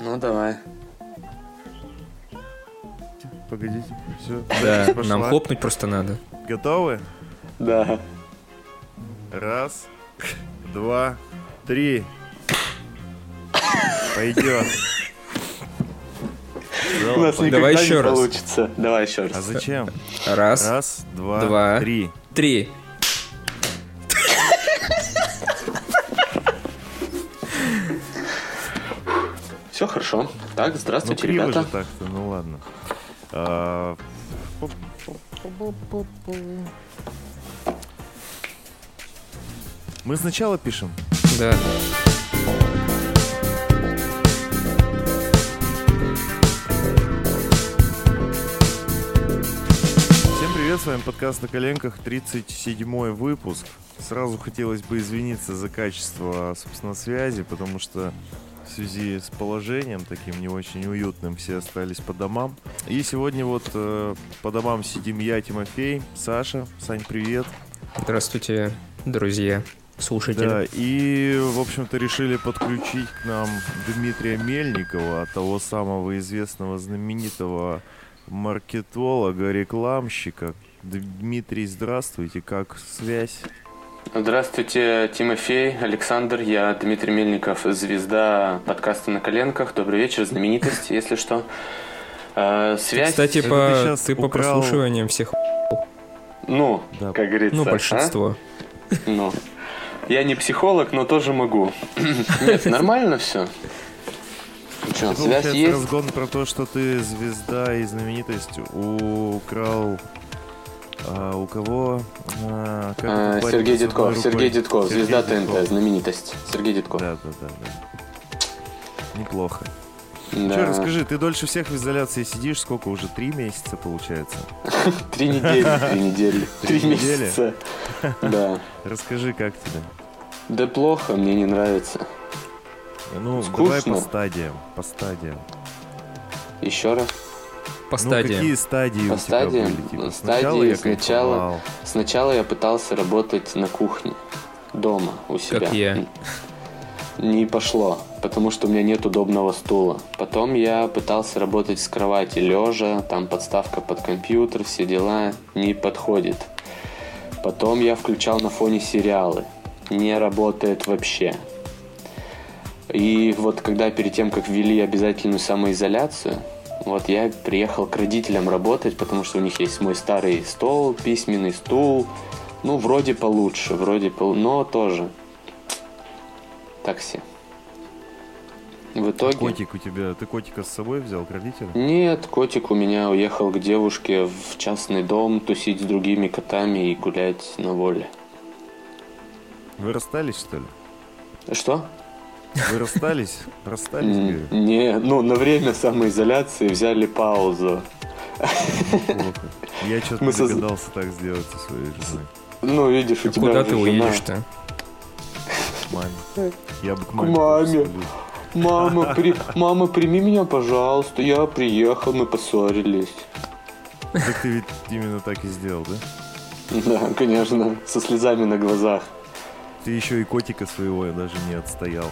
Ну, давай. Погодите, все. Да, нам хлопнуть просто надо. Готовы? Да. Раз, два, три. Пойдет. У нас Давай никогда еще не раз. получится. Давай еще А раз. зачем? Раз, Раз, два, Два. три. три. Хорошо. Так, Ну, здравствуйте, криво ребята. же так-то, ну ладно. А, Мы сначала пишем. Да. Всем привет, с вами подкаст на коленках, 37 выпуск. Сразу хотелось бы извиниться за качество, собственно, связи, потому что связи с положением таким не очень уютным все остались по домам. И сегодня вот э, по домам сидим я, Тимофей, Саша. Сань, привет. Здравствуйте, друзья, слушатели. Да, и, в общем-то, решили подключить к нам Дмитрия Мельникова, того самого известного знаменитого маркетолога, рекламщика. Дмитрий, здравствуйте, как связь? Здравствуйте, Тимофей, Александр. Я Дмитрий Мельников, звезда подкаста «На коленках». Добрый вечер, знаменитость, если что. Э, Связь... Кстати, по, ты по прослушиваниям всех, Ну, Да. как говорится. ну, а? большинство. Ну. Я не психолог, но тоже могу. Нет, нормально все. Что, связь Получается, есть? разгон про то, что ты звезда и знаменитость украл... а, у кого? А, как А, Сергей Дедков, рукой? Сергей Дедков, Сергей звезда Дедков. ТНТ, знаменитость. Сергей Дедков. Да, да, да, да. Неплохо. Да. Че, расскажи, ты дольше всех в изоляции сидишь, сколько уже? Три месяца получается? Три недели, три недели, Три месяца. Да. Расскажи, как тебе? Да плохо, мне не нравится. Ну, давай по стадиям, по стадиям. Еще раз. По Ну, стадиям. какие стадии По у тебя стадиям? были? Типа, Ну, сначала стадии я сначала- кайфовал. Сначала я пытался работать на кухне, дома, у себя. Как я. Не пошло, потому что у меня нет удобного стула. Потом я пытался работать с кровати лежа, там подставка под компьютер, все дела, не подходит. Потом я включал на фоне сериалы. Не работает вообще. И вот когда перед тем, как ввели обязательную самоизоляцию, вот я приехал к родителям работать, потому что у них есть мой старый стол, письменный стул. Ну, вроде получше, вроде пол... но тоже такси. В итоге... Котик у тебя, ты котика с собой взял к родителям? Нет, котик у меня уехал к девушке в частный дом тусить с другими котами и гулять на воле. Вы расстались, что ли? Что? Вы расстались? Расстались, Не, ну на время самоизоляции взяли паузу. Я что-то Мы не догадался так сделать со своей женой. Ну, видишь, у А тебя Куда ты уедешь-то? К маме. Я бы к К маме. маме. Мама, при... Мама, прими меня, пожалуйста. Я приехал, мы поссорились. Так ты ведь именно так и сделал, да? Да, конечно, со слезами на глазах. Ты еще и котика своего даже не отстоял.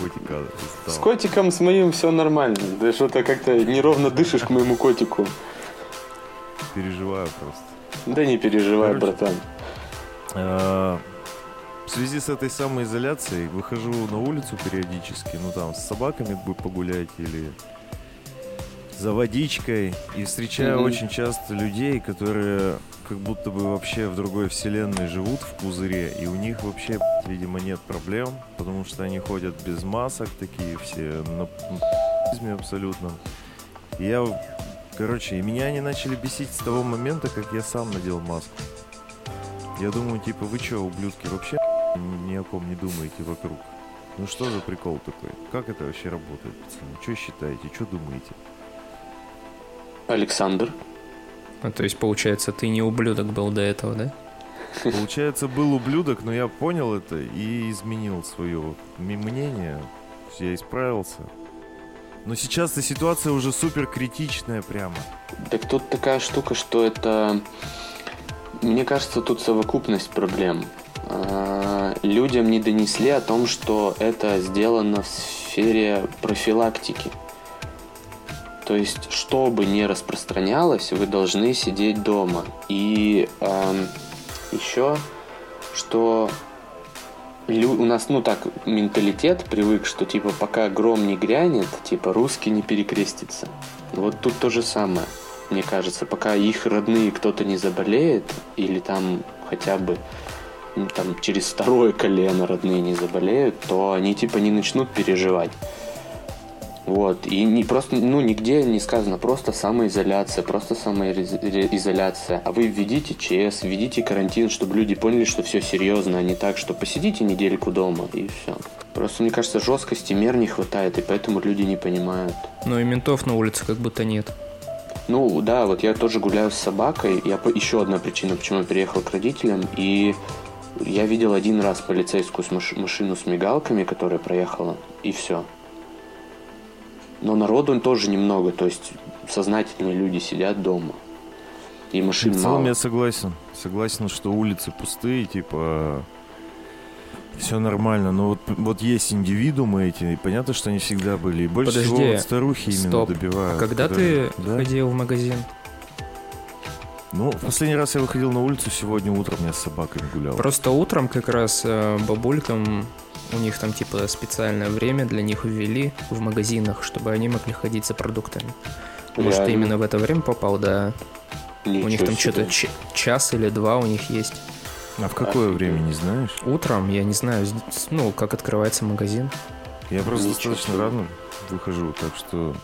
Котика С отстал. котиком с моим все нормально. Да что-то как-то неровно дышишь к моему котику. Переживаю просто. Да не переживай, Короче. братан. А, В связи с этой самоизоляцией выхожу на улицу периодически, ну там с собаками бы погулять или за водичкой и встречаю Мгм. очень часто людей, которые как будто бы вообще в другой вселенной живут в пузыре, и у них вообще, видимо, нет проблем, потому что они ходят без масок, такие все на п***изме абсолютном. И я, короче, и меня они начали бесить с того момента, как я сам надел маску. Я думаю, типа, вы что, ублюдки, вообще ни о ком не думаете вокруг? Ну что за прикол такой? Как это вообще работает, пацаны? Что считаете? Что думаете? Александр. А, то есть, получается, ты не ублюдок был до этого, да? Получается, был ублюдок, но я понял это и изменил свое мнение. Я исправился. Но сейчас-то ситуация уже супер критичная прямо. Так тут такая штука, что это... Мне кажется, тут совокупность проблем. А, Людям не донесли о том, что это сделано в сфере профилактики. То есть, что бы ни распространялось, вы должны сидеть дома. И эм, еще, что у нас, ну так, менталитет привык, что типа пока гром не грянет, типа русский не перекрестится. Вот тут то же самое, мне кажется. Пока их родные кто-то не заболеет, или там хотя бы там, через второе колено родные не заболеют, то они типа не начнут переживать. Вот. И не просто, ну, нигде не сказано, просто самоизоляция, просто самоизоляция. А вы введите ЧС, введите карантин, чтобы люди поняли, что все серьезно, а не так, что посидите недельку дома и все. Просто, мне кажется, жесткости мер не хватает, и поэтому люди не понимают. Ну и ментов на улице как будто нет. Ну да, вот я тоже гуляю с собакой. Я еще одна причина, почему я переехал к родителям. И я видел один раз полицейскую машину с мигалками, которая проехала, и все. Но народу тоже немного, то есть сознательные люди сидят дома. И машин В целом мало. я согласен. Согласен, что улицы пустые, типа все нормально, но вот, вот есть индивидуумы эти, и понятно, что они всегда были. И больше Подожди, всего вот старухи именно стоп. добивают. А когда которые- ты Да? ходил в магазин? Ну, в последний раз я выходил на улицу, сегодня утром я с собаками гулял. Просто утром как раз э, бабулькам у них там типа специальное время для них ввели в магазинах, чтобы они могли ходить за продуктами. Может, ты Реально? именно в это время попал, да. у них Ничего там что-то ч- час или два у них есть. А в какое время, не знаешь? Утром, я не знаю, ну, как открывается магазин. Я просто Ничего достаточно себе. рано выхожу, так что...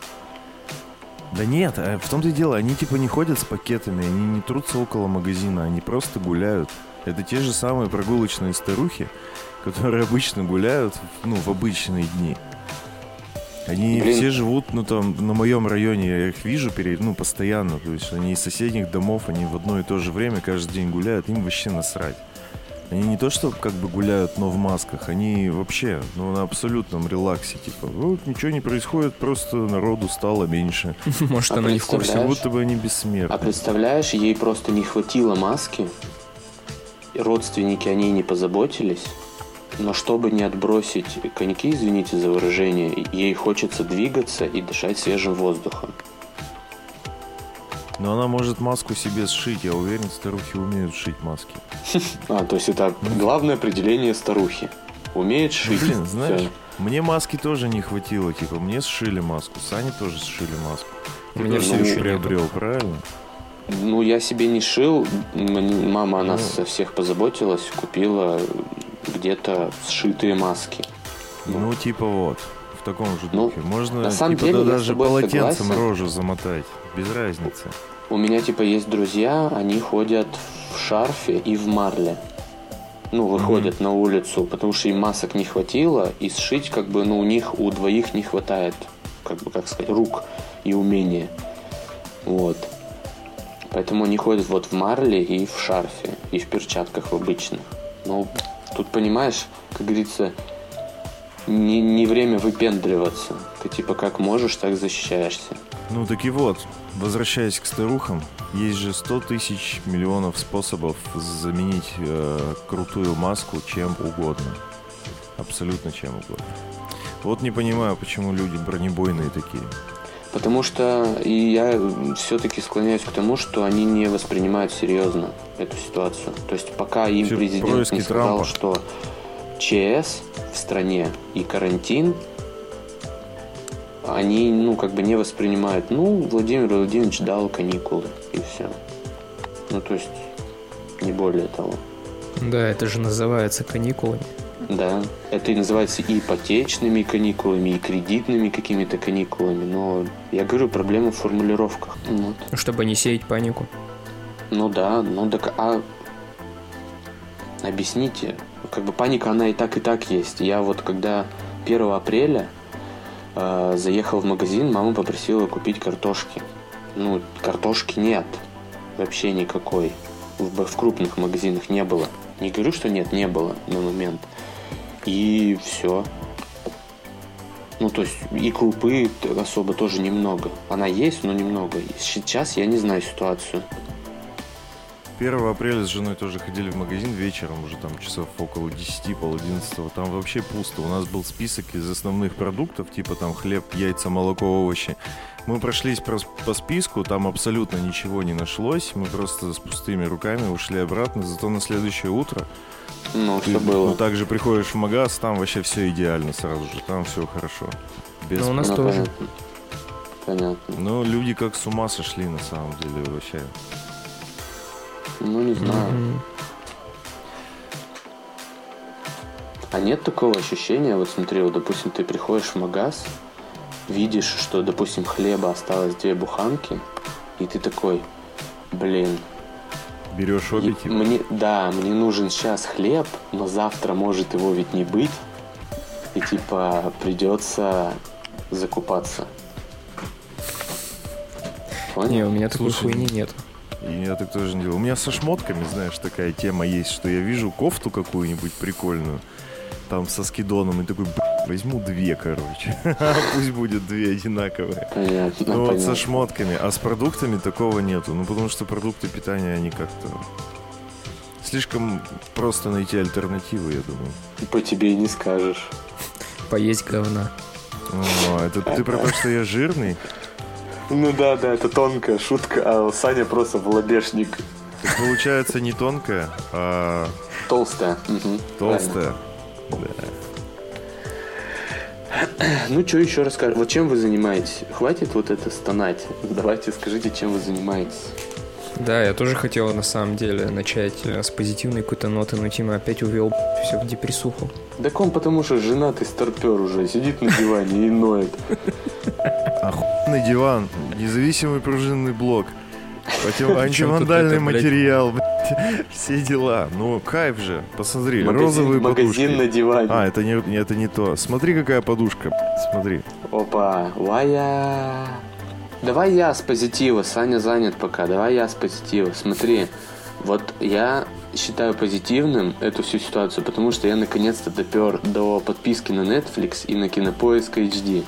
Да нет, а в том-то и дело, они типа не ходят с пакетами, они не трутся около магазина, они просто гуляют. Это те же самые прогулочные старухи, которые обычно гуляют, ну, в обычные дни. Они Блин. все живут, ну, там, на моем районе, я их вижу, перед, ну, постоянно, то есть они из соседних домов, они в одно и то же время каждый день гуляют, им вообще насрать. Они не то, что как бы гуляют, но в масках, они вообще, ну, на абсолютном релаксе, типа, вот ничего не происходит, просто народу стало меньше. Может, А она не в курсе. Как будто бы они бессмертны. А представляешь, ей просто не хватило маски, родственники о ней не позаботились, но чтобы не отбросить коньки, извините за выражение, ей хочется двигаться и дышать свежим воздухом. Но она может маску себе сшить, я уверен, старухи умеют шить маски. А, то есть это главное определение старухи. Умеет Ну, шить. блин, знаешь, мне маски тоже не хватило, типа, мне сшили маску, Сане тоже сшили маску. Меня все еще приобрел, правильно? Ну, я себе не шил. Мама о нас Ну. со всех позаботилась, купила где-то сшитые маски. Ну, типа вот, таком же Ну, духе. Можно, на самом типа, деле, да даже полотенцем согласен. рожу замотать, без разницы. У меня, типа, есть друзья, они ходят в шарфе и в марле. Ну, выходят на улицу, потому что им масок не хватило, и сшить, как бы, ну, у них, у двоих не хватает, как бы, как сказать, рук и умения. Вот. Поэтому они ходят вот в марле и в шарфе, и в перчатках в обычных. Ну, тут, понимаешь, как говорится, не, не время выпендриваться. Ты, типа, как можешь, так защищаешься. Ну, так и вот, возвращаясь к старухам, есть же 100 тысяч миллионов способов заменить э, крутую маску чем угодно. Абсолютно чем угодно. Вот не понимаю, почему люди бронебойные такие. Потому что и я все-таки склоняюсь к тому, что они не воспринимают серьезно эту ситуацию. То есть пока им Все президент не сказал, Трампа. что ЧС в стране и карантин, они, ну, как бы не воспринимают. Ну, Владимир Владимирович дал каникулы, и все. Ну, то есть, не более того. Да, это же называется каникулами. Да, это и называется и ипотечными каникулами, и кредитными какими-то каникулами, но я говорю, проблема в формулировках. Вот. Чтобы не сеять панику. Ну да, ну так а объясните, как бы паника она и так и так есть. Я вот когда 1 апреля э, заехал в магазин, мама попросила купить картошки. Ну, картошки нет, вообще никакой. В, в крупных магазинах не было. Не говорю, что нет, не было на момент. И все. Ну, то есть и крупы особо тоже немного. Она есть, но немного. Сейчас я не знаю ситуацию. 1 апреля с женой тоже ходили в магазин вечером, уже там часов около 10, пол 11. Там вообще пусто. У нас был список из основных продуктов, типа там хлеб, яйца, молоко, овощи. Мы прошлись по, списку, там абсолютно ничего не нашлось. Мы просто с пустыми руками ушли обратно. Зато на следующее утро Ну, ты что было? ну, также приходишь в магаз, там вообще все идеально сразу же. Там все хорошо. Без Ну, у нас Ну, тоже. понятно. Понятно. Ну, люди как с ума сошли на самом деле вообще. Ну, не знаю. Мгм. А нет такого ощущения, вот смотри, вот, допустим, ты приходишь в магаз, видишь, что, допустим, хлеба осталось две буханки, и ты такой, блин, Берешь обе, и- типа. мне, да, мне нужен сейчас хлеб, но завтра может его ведь не быть, и типа придется закупаться. Понял? Не, у меня такой Слушай, хуйни нет. И я так тоже не делал. У меня со шмотками, знаешь, такая тема есть, что я вижу кофту какую-нибудь прикольную, там со скидоном, и такой, «Б***ь, возьму две, короче. Пусть будет две одинаковые. Понятно, Ну вот понятно. со шмотками, а с продуктами такого нету. Ну потому что продукты питания, они как-то... Слишком просто найти альтернативы, я думаю. По тебе и не скажешь. Поесть говна. О, это ты про то, что я жирный? Ну да, да, это тонкая шутка, а Саня просто волобешник. Так получается не тонкая, а Толстая. Мгм, толстая. правильно. Ну, что еще расскажешь? Вот чем вы занимаетесь? Хватит вот это стонать. Давайте скажите, чем вы занимаетесь. Да, я тоже хотел на самом деле начать э, с позитивной какой-то ноты, но Тима опять увел все в депрессуху. Так он потому что женатый старпер уже, сидит на диване и ноет. Охуенный диван, независимый пружинный блок, антивандальный материал, все дела. Ну, кайф же, посмотри, Магазин, розовые магазин на подушки. диване. А, это не, это не то. Смотри, какая подушка, смотри. Опа, Вая. Давай я с позитива, Саня занят пока, давай я с позитива. Смотри, вот я считаю позитивным эту всю ситуацию, потому что я наконец-то допер до подписки на Netflix и на Кинопоиск HD.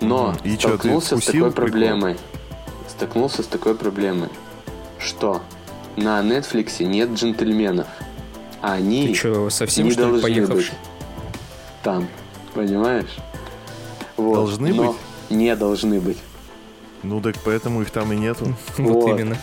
Но. И столкнулся с вкусил такой прикол? проблемой. Столкнулся с такой проблемой, что на Netflix нет джентльменов, а они Ты что, совсем не что ли должны поехавший? быть там, понимаешь? Вот. Должны но быть? Не должны быть. Ну так поэтому их там и нету. Вот Вот. именно.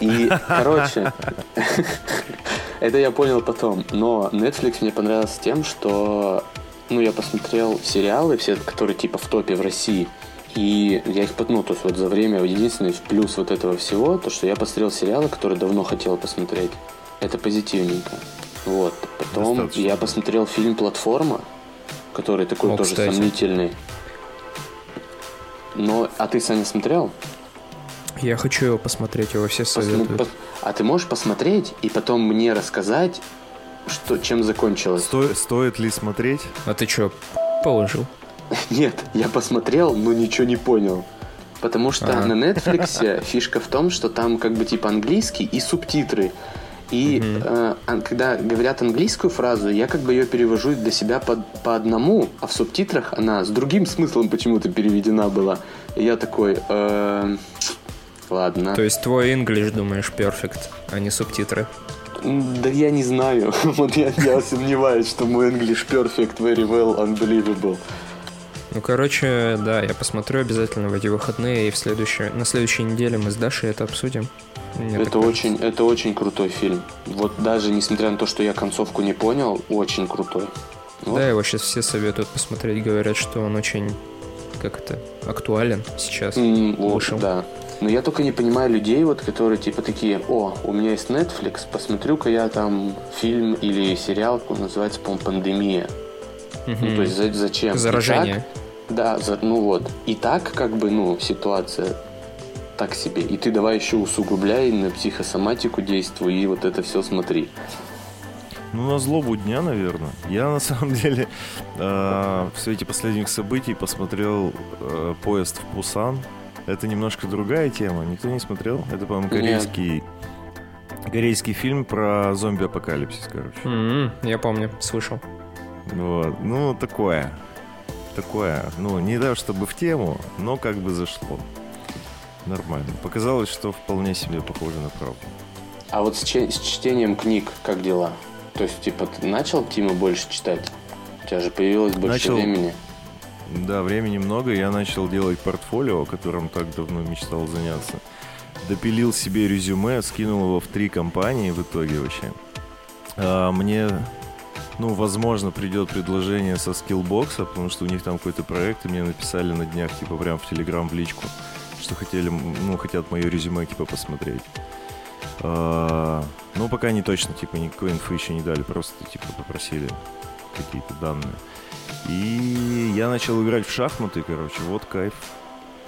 И, короче, это я понял потом. Но Netflix мне понравился тем, что ну, я посмотрел сериалы, все, которые типа в топе в России. И я их, ну, то есть вот за время, единственный плюс вот этого всего, то, что я посмотрел сериалы, которые давно хотел посмотреть. Это позитивненько. Вот. Потом Достаточно. я посмотрел фильм «Платформа», который такой О, тоже кстати. сомнительный. Но, а ты, Саня, смотрел? Я хочу его посмотреть, его все советуют. пос- А ты можешь посмотреть и потом мне рассказать, что, чем закончилось? Сто- стоит ли смотреть? А ты что, положил? Нет, я посмотрел, но ничего не понял. Потому что Ага. на Netflix фишка в том, что там как бы типа английский и субтитры. И Мгм. э, когда говорят английскую фразу, я как бы ее перевожу для себя по, по одному, а в субтитрах она с другим смыслом почему-то переведена была. И я такой, эм, ладно. То есть твой English, думаешь, перфект, а не субтитры? Да я не знаю. Вот я, я сомневаюсь, что мой English perfect, very well, unbelievable. Ну, короче, да, я посмотрю обязательно в эти выходные, и в следующей, на следующей неделе мы с Дашей это обсудим. Мне Это кажется. очень, это очень крутой фильм. Вот даже несмотря на то, что я концовку не понял, очень крутой. Вот. Да, его сейчас все советуют посмотреть, говорят, что он очень, как это, актуален сейчас. М, вот, вышел. да. Но я только не понимаю людей, вот, которые типа такие, о, у меня есть Netflix, посмотрю-ка я там фильм или сериал, он называется, по-моему, «Пандемия». Мгм. Ну, то есть за- зачем? Заражение. так- да, за- ну вот. И так, как бы, ну, ситуация так себе. И ты давай еще усугубляй на психосоматику действуй и вот это все смотри. Ну, на злобу дня, наверное. Я, на самом деле, э, в свете последних событий посмотрел э, «Поезд в Пусан». Это немножко другая тема. Никто не смотрел? Это, по-моему, Нет. корейский... Корейский фильм про зомби-апокалипсис, короче. М, Я помню, слышал. Вот. Ну, такое. Такое. Ну, не то чтобы в тему, но как бы зашло. нормально. Показалось, что вполне себе похоже на правду. А вот с, че- с чтением книг как дела? То есть, типа, ты начал, Тима, больше читать? У тебя же появилось больше Начал. времени. Да, времени много, я начал делать портфолио, которым так давно мечтал заняться. Допилил себе резюме, скинул его в три компании в итоге вообще. А, мне, ну, возможно, придет предложение со скиллбокса, потому что у них там какой-то проект, и мне написали на днях, типа, прям в Телеграм в личку, что хотели, ну, хотят мое резюме, типа, посмотреть. А, ну, пока не точно, типа, никакой инфы еще не дали, просто, типа, попросили какие-то данные. И я начал играть в шахматы, короче, вот кайф.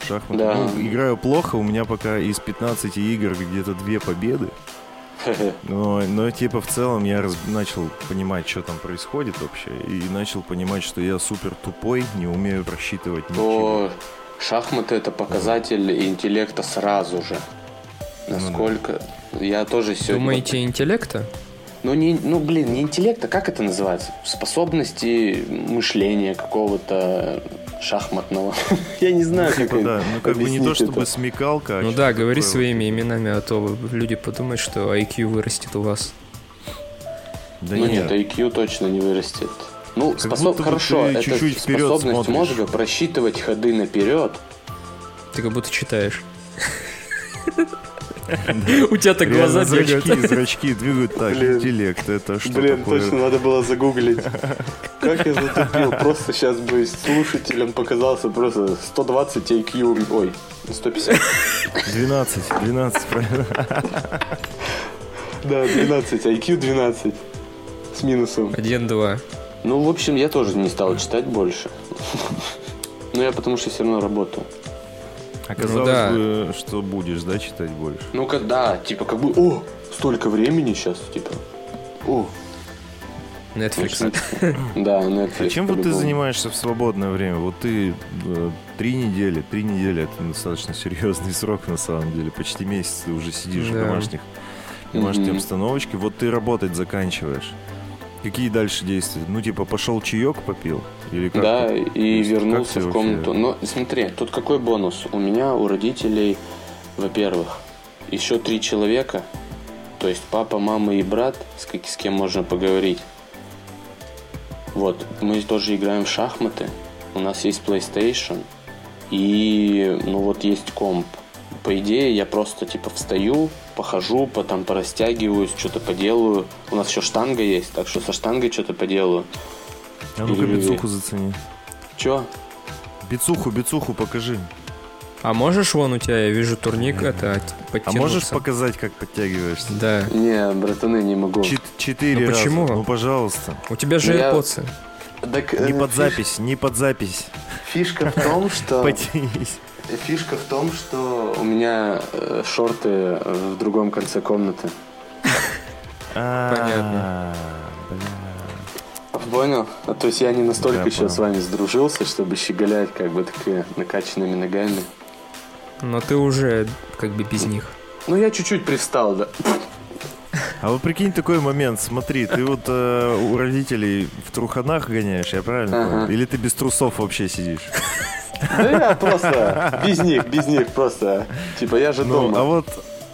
Шахматы. Да. Ну, играю плохо, у меня пока из 15 игр где-то две победы. Но, но типа в целом я раз- начал понимать, что там происходит вообще. И начал понимать, что я супер тупой, не умею просчитывать ничего. То шахматы это показатель интеллекта сразу же. Насколько... Я тоже сегодня... Думаете, интеллекта? Ну, не, ну, блин, не интеллекта, как это называется? Способности мышления какого-то шахматного. Я не знаю, как Типа, да, ну как бы не то чтобы это. смекалка, а Ну да, говори такое своими именами, а то люди подумают, что IQ вырастет у вас. Да Ну нет, нет, IQ точно не вырастет. Ну, Как способ... хорошо, это чуть-чуть способность смотришь. мозга просчитывать ходы наперед. Ты как будто читаешь. У тебя так глаза бегают. зрачки, зрачки двигают так, интеллект, это что Блин, точно надо было загуглить. Как я затупил. Просто сейчас бы слушателям показался просто 120 IQ. Ой, 150. 12, 12, правильно. Да, 12. IQ 12. С минусом. Один-два. Ну, в общем, я тоже не стал читать больше. Ну, я потому что все равно работаю. Оказалось да. бы, что будешь, да, читать больше. Ну-ка, да, типа, как бы, о, столько времени сейчас, типа, о. Netflix. Да, Netflix. А чем вот ты занимаешься в свободное время? Вот ты э, три недели, три недели это достаточно серьезный срок на самом деле. Почти месяц ты уже сидишь в домашних, домашней Мгм. обстановочке. Вот ты работать заканчиваешь. Какие дальше действия? Ну, типа, пошел чаек попил? Или как? Да, и есть как вернулся в вообще- комнату. Но смотри, тут какой бонус? У меня, у родителей, во-первых, еще три человека. То есть папа, мама и брат, с, ки- с кем можно поговорить. Вот, мы тоже играем в шахматы. У нас есть PlayStation. И, ну вот, есть комп. По идее, я просто, типа, встаю, похожу, потом порастягиваюсь, что-то поделаю. У нас еще штанга есть, так что со штангой что-то поделаю. А ну-ка Или- бицуху зацени. Че? Бицуху, бицуху покажи. А можешь, вон у тебя, я вижу турник, это А подтянуться? можешь показать, как подтягиваешься? Да. Не, братаны, не могу. Чет- Четыре Ну раза. почему? Ну, пожалуйста. У тебя же Я- AirPods. Так, Не э, под фиш- запись, не под запись. Фишка в том, что Потянись. Фишка в том, что у меня э, шорты э, в другом конце комнаты. Понятно. Понял? А, то есть я не настолько еще с вами сдружился, чтобы щеголять как бы такими накачанными ногами. Но ты уже как бы без них. Ну я чуть-чуть привстал, да. А вот прикинь такой момент, смотри, ты вот э, у родителей в труханах гоняешь, я правильно Ага. понял? Или ты без трусов вообще сидишь? Да я просто без них, без них просто. Типа я же Ну, дома. а вот,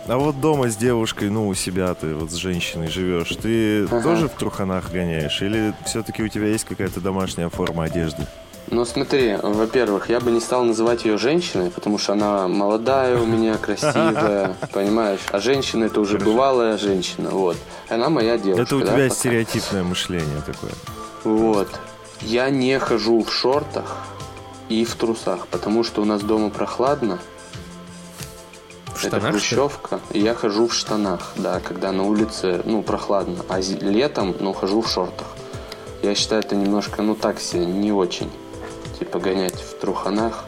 а вот дома с девушкой, ну, у себя ты вот с женщиной живешь, ты Ага. тоже в труханах гоняешь? Или все-таки у тебя есть какая-то домашняя форма одежды? Ну смотри, во-первых, я бы не стал называть ее женщиной, потому что она молодая у меня, красивая, понимаешь? А женщина это уже бывалая женщина, вот. Она моя девушка. Это у да, тебя пока. стереотипное мышление такое. Вот. Я не хожу в шортах и в трусах, потому что у нас дома прохладно. В это штанах, ли? хрущевка. И я хожу в штанах, да, когда на улице, ну, прохладно. А летом, ну, хожу в шортах. Я считаю, это немножко, ну, так себе, не очень. Типа гонять в труханах.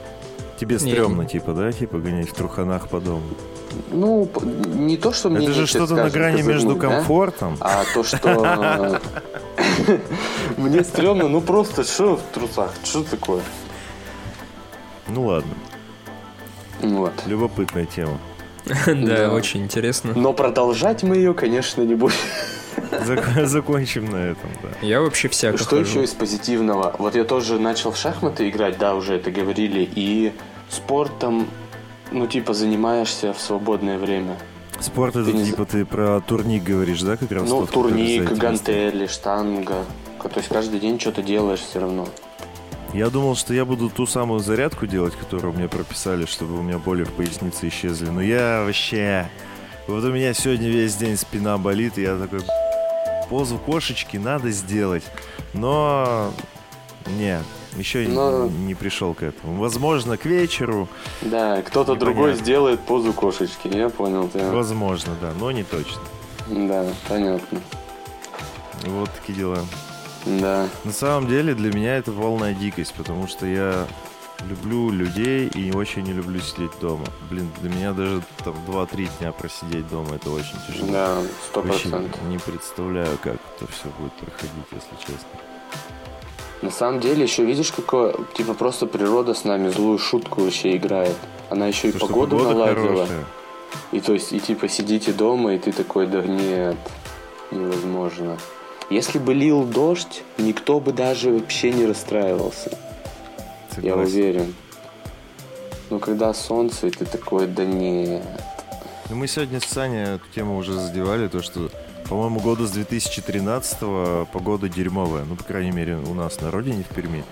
Тебе стрёмно, типа, да, типа гонять в труханах по дому? Ну, не то, что мне Это же что-то на грани между козырнуть, да, комфортом. А то, что э, мне стрёмно, ну просто что в трусах, что такое? Ну ладно, Вот. любопытная тема. Да, очень интересно. Но продолжать мы ее, конечно, не будем. Зак- Закончим на этом, да. Я вообще всяко Что хожу. еще из позитивного? Вот я тоже начал в шахматы играть, да, уже это говорили, и спортом ну, типа, занимаешься в свободное время. Спорт это не типа ты про турник говоришь, да, как раз? Ну, тот, турник, гантели, штанга. То есть каждый день что-то делаешь все равно. Я думал, что я буду ту самую зарядку делать, которую мне прописали, чтобы у меня боли в пояснице исчезли. Но я вообще... Вот у меня сегодня весь день спина болит, и я такой... Позу кошечки надо сделать. Но... Не, еще Но- не, не пришел к этому. Возможно, к вечеру. Да, кто-то Непонятно. другой сделает позу кошечки, я понял тебя. Возможно, да, но не точно. Да, понятно. Вот такие дела. Да. На самом деле для меня это полная дикость, потому что я люблю людей и очень не люблю сидеть дома. Блин, для меня даже там 2-3 дня просидеть дома это очень тяжело. Да, сто процентов. не представляю, как это все будет проходить, если честно. На самом деле, еще видишь, какое, типа, просто природа с нами злую шутку вообще играет. Она еще и Потому что погоду наладила. хорошая. И то есть, и типа сидите дома, и ты такой, да нет, невозможно. Если бы лил дождь, никто бы даже вообще не расстраивался. Я Согласен. уверен. Но когда солнце, и ты такой, да нет. Ну, мы сегодня с Саней эту тему уже задевали, то, что, по-моему, года с 2013 погода дерьмовая. Ну, по крайней мере, у нас на родине, в Перми.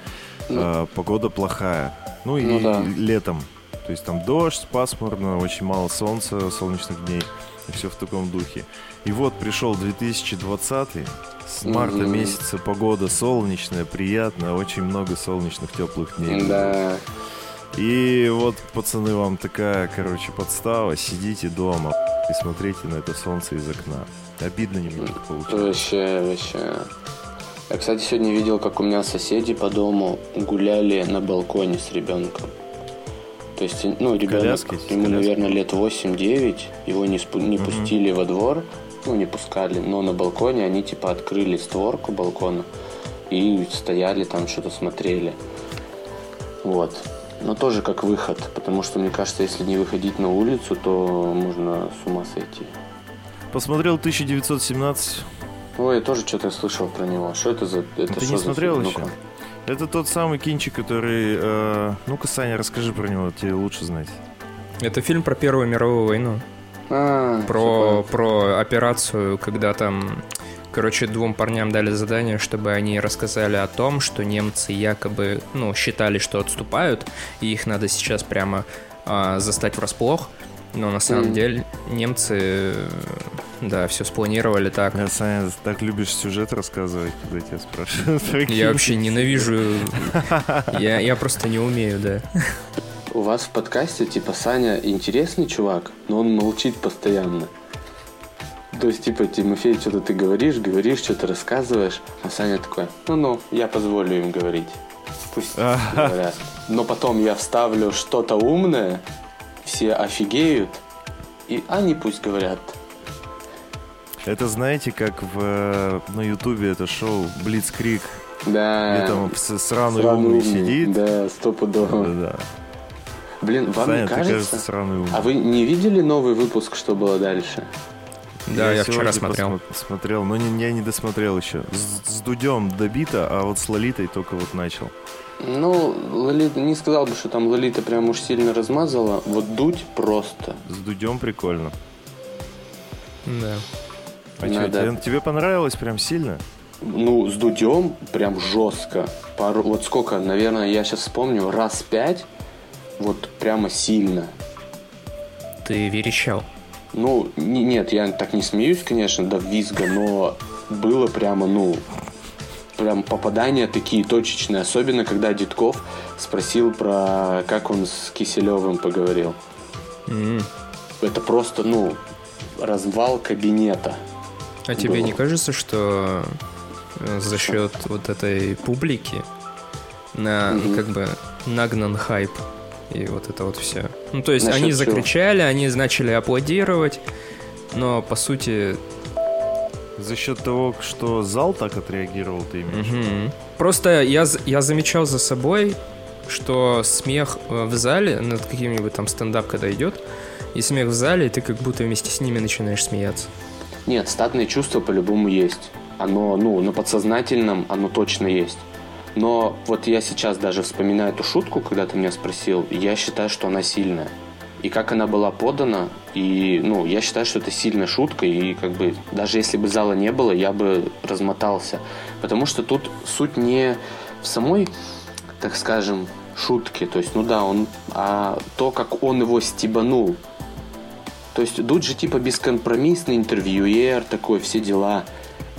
Ну. А, погода плохая. Ну, и Ну да. летом. То есть там дождь, пасмурно, очень мало солнца, солнечных дней. И все в таком духе. И вот пришел 2020 с марта Мгм. месяца погода солнечная, приятная, очень много солнечных теплых дней. Да. И вот, пацаны, вам такая, короче, подстава. Сидите дома и смотрите на это солнце из окна. Обидно немножко получилось. Вообще, вообще. Я, кстати, сегодня видел, как у меня соседи по дому гуляли на балконе с ребенком. То есть, ну, ребенок, ему, наверное, лет 8-9, его не, спу- не Мгм. пустили во двор, ну, не пускали, но на балконе они, типа, открыли створку балкона и стояли там, что-то смотрели. Вот. Но тоже как выход, потому что, мне кажется, если не выходить на улицу, то можно с ума сойти. Посмотрел 1917. Ой, я тоже что-то слышал про него. Что это за... Это Ты не за смотрел фильм? еще? Ну-ка. Это тот самый кинчик, который... э, Ну-ка, Саня, расскажи про него, тебе лучше знать. Это фильм про Первую мировую войну. А, Про, про операцию, когда там, короче, двум парням дали задание, чтобы они рассказали о том, что немцы якобы, ну, считали, что отступают, и их надо сейчас прямо а, застать врасплох. Но на самом Мгм. деле немцы, да, все спланировали так. Я, Саня, так любишь сюжет рассказывать, когда тебя спрашивают. Я вообще ненавижу. Я, я просто не умею, да. У вас в подкасте, типа, Саня интересный чувак, но он молчит постоянно. То есть, типа, Тимофей, что-то ты говоришь, говоришь, что-то рассказываешь, а Саня такой, ну-ну, я позволю им говорить. Пусть говорят. Но потом я вставлю что-то умное, все офигеют, и они пусть говорят. Это знаете, как в, э, на Ютубе это шоу Блицкрик, Да. где там сраный сраный умный сидит. Да, стопудово. Да. Блин, вам Саня, не кажется... кажется, сраный умный. А вы не видели новый выпуск, что было дальше? Да, я, сегодня вчера смотрел. Смотрел, но не, я не досмотрел еще. С, с Дудем добито, а вот с Лолитой только вот начал. Ну, Лолита, не сказал бы, что там Лолита прям уж сильно размазала. Вот дуть просто. С Дудем прикольно. Да. А да. тебе, тебе понравилось прям сильно? Ну, с Дудем прям жестко. Пару, вот сколько, наверное, я сейчас вспомню, раз пять, вот прямо сильно. Ты верещал. Ну, не- нет, я так не смеюсь, конечно, до визга, но было прямо, ну, прям попадания такие точечные. Особенно, когда Дедков спросил про, как он с Киселевым поговорил. М. Это просто, ну, развал кабинета. А тебе не кажется, что э, за счет вот этой публики на Мгм. как бы нагнан хайп и вот это вот все. Ну то есть Насчет они чего? закричали, они начали аплодировать, но по сути За счет того, что зал так отреагировал, ты имеешь? мгм. просто я я замечал за собой, что смех э, в зале над каким-нибудь там стендап, когда идет, и смех в зале, и ты как будто вместе с ними начинаешь смеяться. Нет, статное чувство по-любому есть. Оно, ну, на подсознательном оно точно есть. Но вот я сейчас даже вспоминаю эту шутку, когда ты меня спросил, я считаю, что она сильная. и как она была подана. И, ну, я считаю, что это сильная шутка, и как бы даже если бы зала не было, я бы размотался. Потому что тут суть не в самой, так скажем, шутке. То есть, ну да, он, а то, как он его стебанул. То есть, тут же типа бескомпромиссный интервьюер такой, все дела.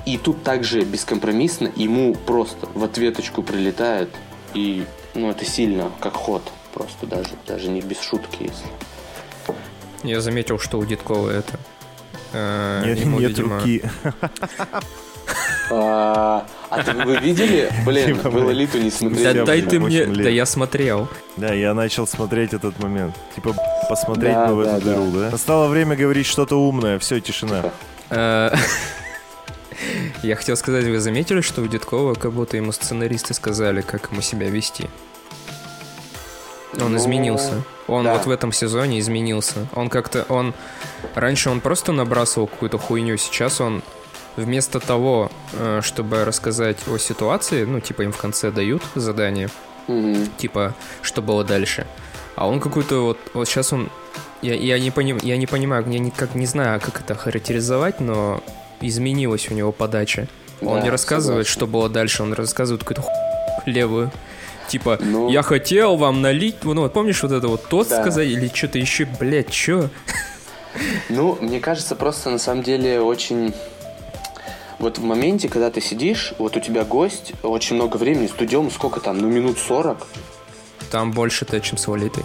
И тут также бескомпромиссно ему просто в ответочку прилетает. И, ну, это сильно, как ход. Просто даже, даже не без шутки, если. Я заметил, что у Дедкова это... э, нет, ему, нет видимо... руки. А, а ты, вы видели? Блин, вы Лолиту не смотрели. Да дай ты мне... Да я смотрел. Да, я начал смотреть этот момент. Типа, посмотреть бы в эту дыру, да? Настало время говорить что-то умное. Все, тишина. Э, я хотел сказать, вы заметили, что у Дедкова как будто ему сценаристы сказали, как ему себя вести? Он ну, изменился. Он да. вот в этом сезоне изменился. Он как-то, он... Раньше он просто набрасывал какую-то хуйню, сейчас он вместо того, э, чтобы рассказать о ситуации, ну, типа им в конце дают задание, mm-hmm. типа, что было дальше. А он какую-то вот... Вот сейчас он... Я, я, не, поним, я не понимаю, я никак не знаю, как это характеризовать, но изменилась у него подача. Он да, не рассказывает, согласен. что было дальше, он рассказывает какую-то ху... левую. Типа, ну... я хотел вам налить, ну, вот помнишь вот это вот тост да. сказать или что-то еще, блядь, что? Ну, мне кажется, просто на самом деле очень... Вот в моменте, когда ты сидишь, вот у тебя гость, очень много времени, студиум, сколько там, ну, минут 40? Там больше-то, чем с Валитой.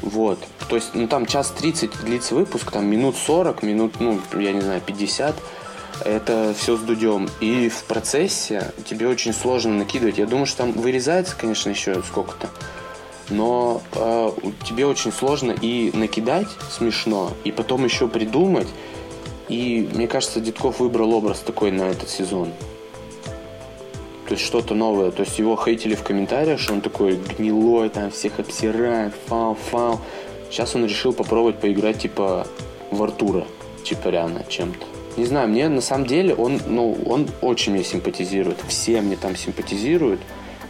Вот. То есть, ну, там час 30 длится выпуск, там минут 40, минут, ну, я не знаю, 50 это все с дудем. И в процессе тебе очень сложно накидывать. Я думаю, что там вырезается, конечно, еще сколько-то. Но э, тебе очень сложно и накидать смешно, и потом еще придумать. И мне кажется, Дедков выбрал образ такой на этот сезон. То есть что-то новое. То есть его хейтили в комментариях, что он такой гнилой, там всех обсирает, фау-фау. Сейчас он решил попробовать поиграть типа в Артура. Типа реально чем-то. Не знаю, мне на самом деле он, ну, он очень мне симпатизирует. Все мне там симпатизируют,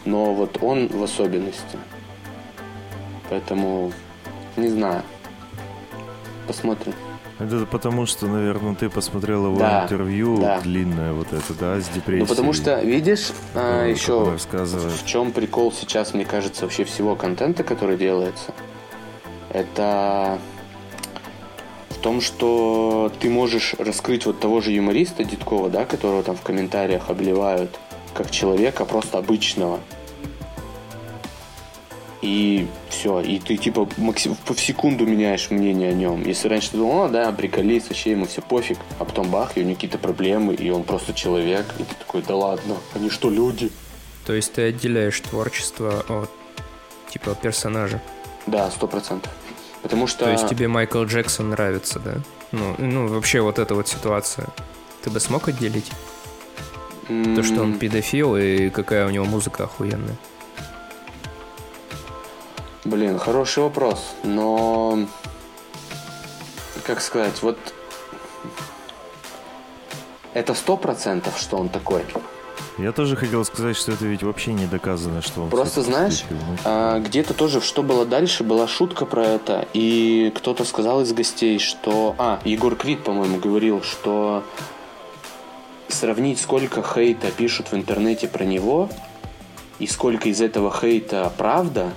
но вот он в особенности. Поэтому, не знаю. Посмотрим. Это потому, что, наверное, ты посмотрел его да, интервью да. длинное вот это, да, с депрессией. Ну, потому что, видишь, а, еще в чем прикол сейчас, мне кажется, вообще всего контента, который делается, это в том, что ты можешь раскрыть вот того же юмориста Дедкова, да, которого там в комментариях обливают как человека просто обычного. И все, и ты типа максим, в секунду меняешь мнение о нем. Если раньше ты думал, да, приколист, вообще ему все пофиг, а потом бах, и у него какие-то проблемы, и он просто человек, и ты такой, да ладно, они что, люди? То есть ты отделяешь творчество от типа персонажа? Да, сто процентов. Потому что... То есть тебе Майкл Джексон нравится, да? Ну, ну вообще вот эта вот ситуация. Ты бы смог отделить? Mm. То, что он педофил и какая у него музыка охуенная. Блин, хороший вопрос, но... Как сказать, вот... Это сто процентов, что он такой. Я тоже хотел сказать, что это ведь вообще не доказано, что он... Просто знаешь, а, где-то тоже, что было дальше, была шутка про это, и кто-то сказал из гостей, что... А, Егор Крид, по-моему, говорил, что сравнить, сколько хейта пишут в интернете про него, и сколько из этого хейта правда,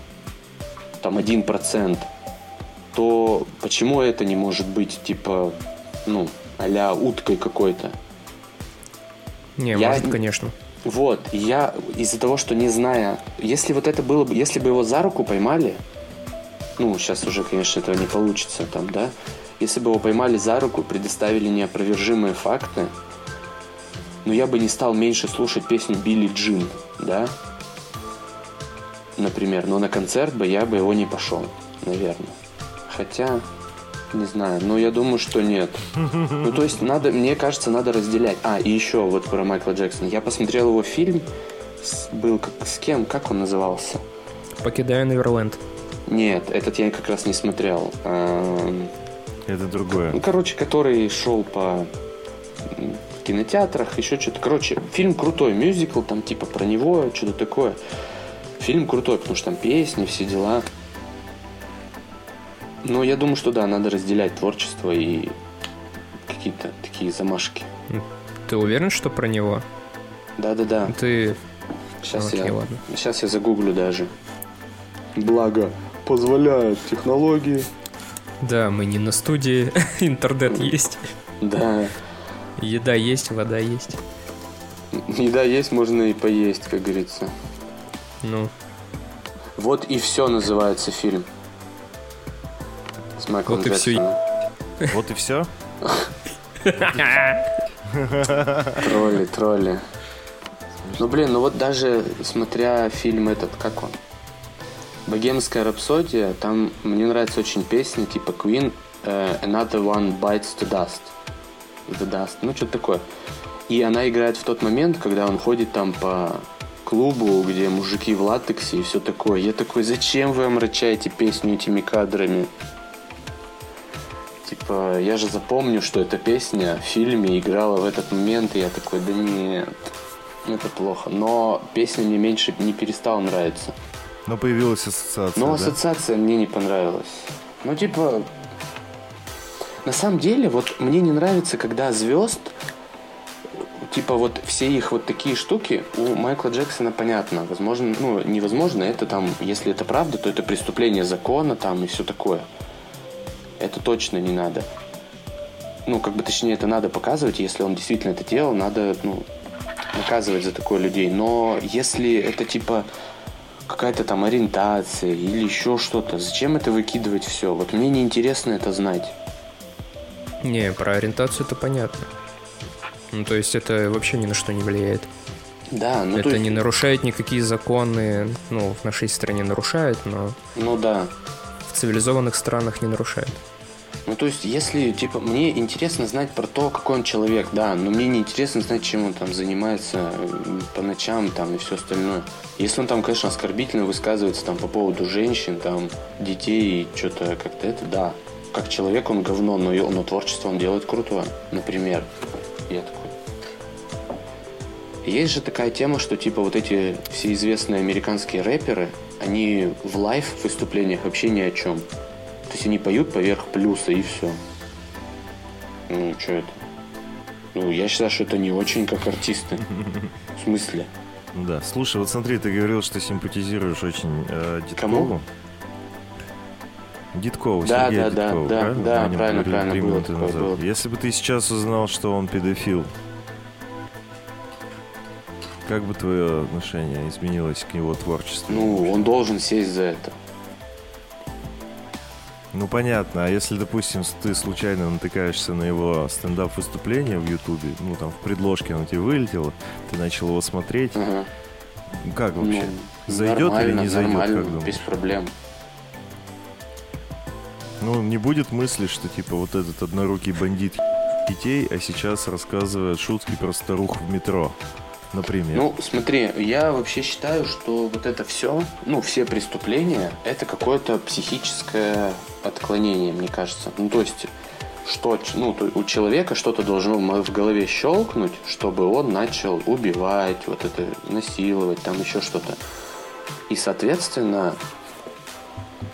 там один процент, то почему это не может быть, типа, ну, а уткой какой-то? Не, я, может, конечно. Вот, я из-за того, что не зная, если вот это было бы, если бы его за руку поймали, ну, сейчас уже, конечно, этого не получится там, да, если бы его поймали за руку, предоставили неопровержимые факты, но я бы не стал меньше слушать песню Билли Джин, да, например, но на концерт бы я бы его не пошел, наверное. Хотя, не знаю, но я думаю, что нет. Ну, то есть, надо, мне кажется, надо разделять. А, и еще вот про Майкла Джексона. Я посмотрел его фильм, с, был как, с кем, как он назывался? «Покидаю Неверленд». Нет, этот я как раз не смотрел. А, Это другое. Ну, короче, который шел по кинотеатрах, еще что-то. Короче, фильм крутой, мюзикл, там типа про него, что-то такое. Фильм крутой, потому что там песни, все дела. Ну, я думаю, что да, надо разделять творчество и какие-то такие замашки. Ты уверен, что про него? Да-да-да. Ты... Сейчас Окей, я, ладно. сейчас я загуглю даже. Благо, позволяют технологии. Да, мы не на студии, интернет есть, Да, еда есть, вода есть. еда есть, можно и поесть, как говорится. Ну, Вот и все называется фильм. С Майклом Вот и всё. Джексоном. Вот и все. Тролли, тролли. Ну блин, ну вот даже смотря фильм этот, как он? Богемская рапсодия, там мне нравится очень песня типа Queen э, Another One Bites to Dust. The Dust, ну что-то такое. И она играет в тот момент, когда он ходит там по клубу, где мужики в латексе и все такое. Я такой, зачем вы омрачаете песню этими кадрами? Типа, я же запомню, что эта песня в фильме играла в этот момент, и я такой, да нет, это плохо. Но песня мне меньше не перестала нравиться. Но появилась ассоциация, Но да? ассоциация мне не понравилась. Ну, типа, на самом деле, вот мне не нравится, когда звезд, типа, вот все их вот такие штуки у Майкла Джексона понятно. Возможно, ну, невозможно, это там, если это правда, то это преступление закона там и все такое. Это точно не надо. Ну, как бы, точнее, это надо показывать, если он действительно это делал, надо, ну, наказывать за такое людей. Но если это, типа, какая-то там ориентация или еще что-то, зачем это выкидывать все? Вот мне неинтересно это знать. не, про ориентацию это понятно. Ну, то есть это вообще ни на что не влияет. Да, ну то это есть- не нарушает никакие законы, ну, в нашей стране нарушает, но Ну да. в цивилизованных странах не нарушает. Ну, то есть, если, типа, мне интересно знать про то, какой он человек, да, но мне не интересно знать, чем он там занимается по ночам там и все остальное. Если он там, конечно, оскорбительно высказывается там по поводу женщин, там, детей и что-то как-то это, да. Как человек он говно, но, но творчество он делает крутое, например. Я такой. Есть же такая тема, что типа вот эти все известные американские рэперы, они в live выступлениях вообще ни о чем. То есть они поют поверх плюса и все. Ну, что это? Ну, я считаю, что это не очень как артисты. В смысле? Да. Слушай, вот смотри, ты говорил, что симпатизируешь очень э, Дедкову. Кому? Дедкову, Да, Сергею да, да, Дедкову, да, правильно? да, нем правильно, правильно, три было минуты такое, назад. было. Если бы ты сейчас узнал, что он педофил, как бы твое отношение изменилось к его творчеству? Ну, он должен сесть за это. Ну, понятно. А если, допустим, ты случайно натыкаешься на его стендап-выступление в Ютубе, ну, там, в предложке оно тебе вылетело, ты начал его смотреть, Ага. как вообще? Ну, Зайдет или не зайдет, как думаешь? без проблем. Ну, не будет мысли, что, типа, вот этот однорукий бандит детей, а сейчас рассказывает шутки про старух в метро, например. Ну, смотри, я вообще считаю, что вот это все, ну, все преступления, это какое-то психическое отклонение, мне кажется. Ну, то есть, что, ну, у человека что-то должно в голове щелкнуть, чтобы он начал убивать, вот это, насиловать, там еще что-то. И, соответственно,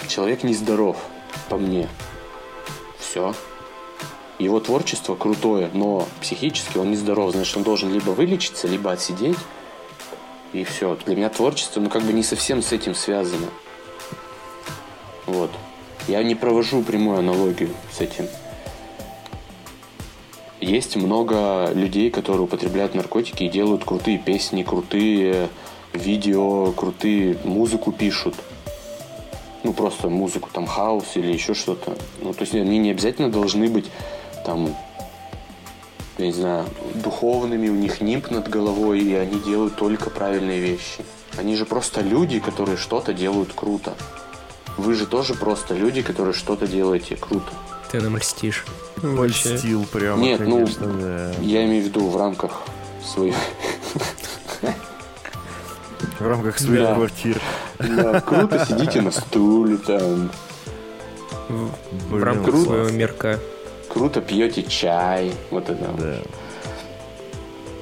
человек нездоров, по мне. Все. Его творчество крутое, но психически он нездоров. Значит, он должен либо вылечиться, либо отсидеть. И все. Для меня творчество, ну, как бы не совсем с этим связано. Вот. Я не провожу прямую аналогию с этим. Есть много людей, которые употребляют наркотики и делают крутые песни, крутые видео, крутые музыку пишут. Ну, просто музыку, там, хаос или еще что-то. Ну, то есть они не обязательно должны быть там, я не знаю, духовными, у них нимб над головой, и они делают только правильные вещи. Они же просто люди, которые что-то делают круто. Вы же тоже просто люди, которые что-то делаете круто. Ты нам льстишь. Вообще. Польстил прямо, Нет, ну, конечно, да. Я имею в виду в рамках своих... В рамках своих Да. квартир. Да, круто сидите на стуле, там, В, в Блин, рамках круто. своего мирка. круто пьете чай, вот это. вот. Да.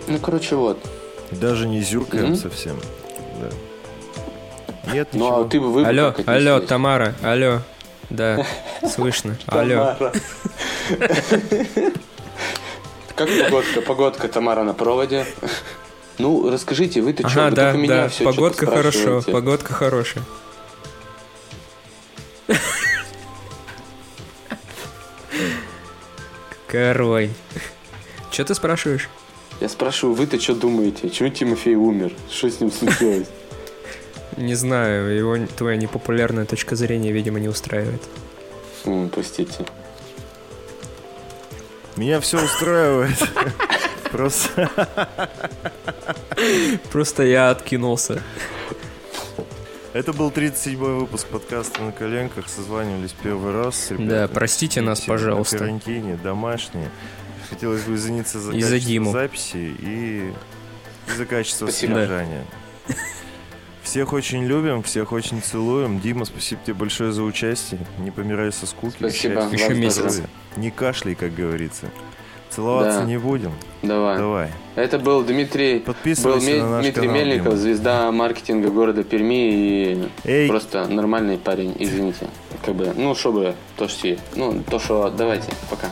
Ну, короче, вот. Даже не зюркаем Мгм. совсем. Да. Нет, Ну, а ты бы вы бы Алло, алло, отнеслись? Тамара, алло. Да, слышно. Алло. Как погодка? Погодка, Тамара на проводе. Ну, расскажите, вы-то что? Ага, Вы да, только меня да, все погодка хорошо, погодка хорошая. Какая Че ты спрашиваешь? Я спрашиваю, вы-то что думаете? Чего Тимофей умер? Что с ним случилось? Не знаю, его твоя непопулярная точка зрения, видимо, не устраивает. М, Простите. Меня все устраивает. Просто Просто я откинулся. это был 37-й выпуск подкаста «На коленках». Созванивались первый раз с ребятами. Да, простите нас, Все на пожалуйста. карантине, домашние. Хотелось бы извиниться за И за качество Диму. записи и за качество Спасибо. содержания. Всех очень любим, всех очень целуем. Дима, спасибо тебе большое за участие. Не помирай со скуки. Спасибо. счастья, Еще месяц. здоровья. Не кашляй, как говорится. Целоваться Да. не будем. Давай. Давай. Это был Дмитрий, был на Дмитрий канал, Мельников, Дима. звезда маркетинга города Перми и Эй, просто нормальный парень, извините. Как бы, ну, чтобы то, что. Ну, то, что давайте, пока.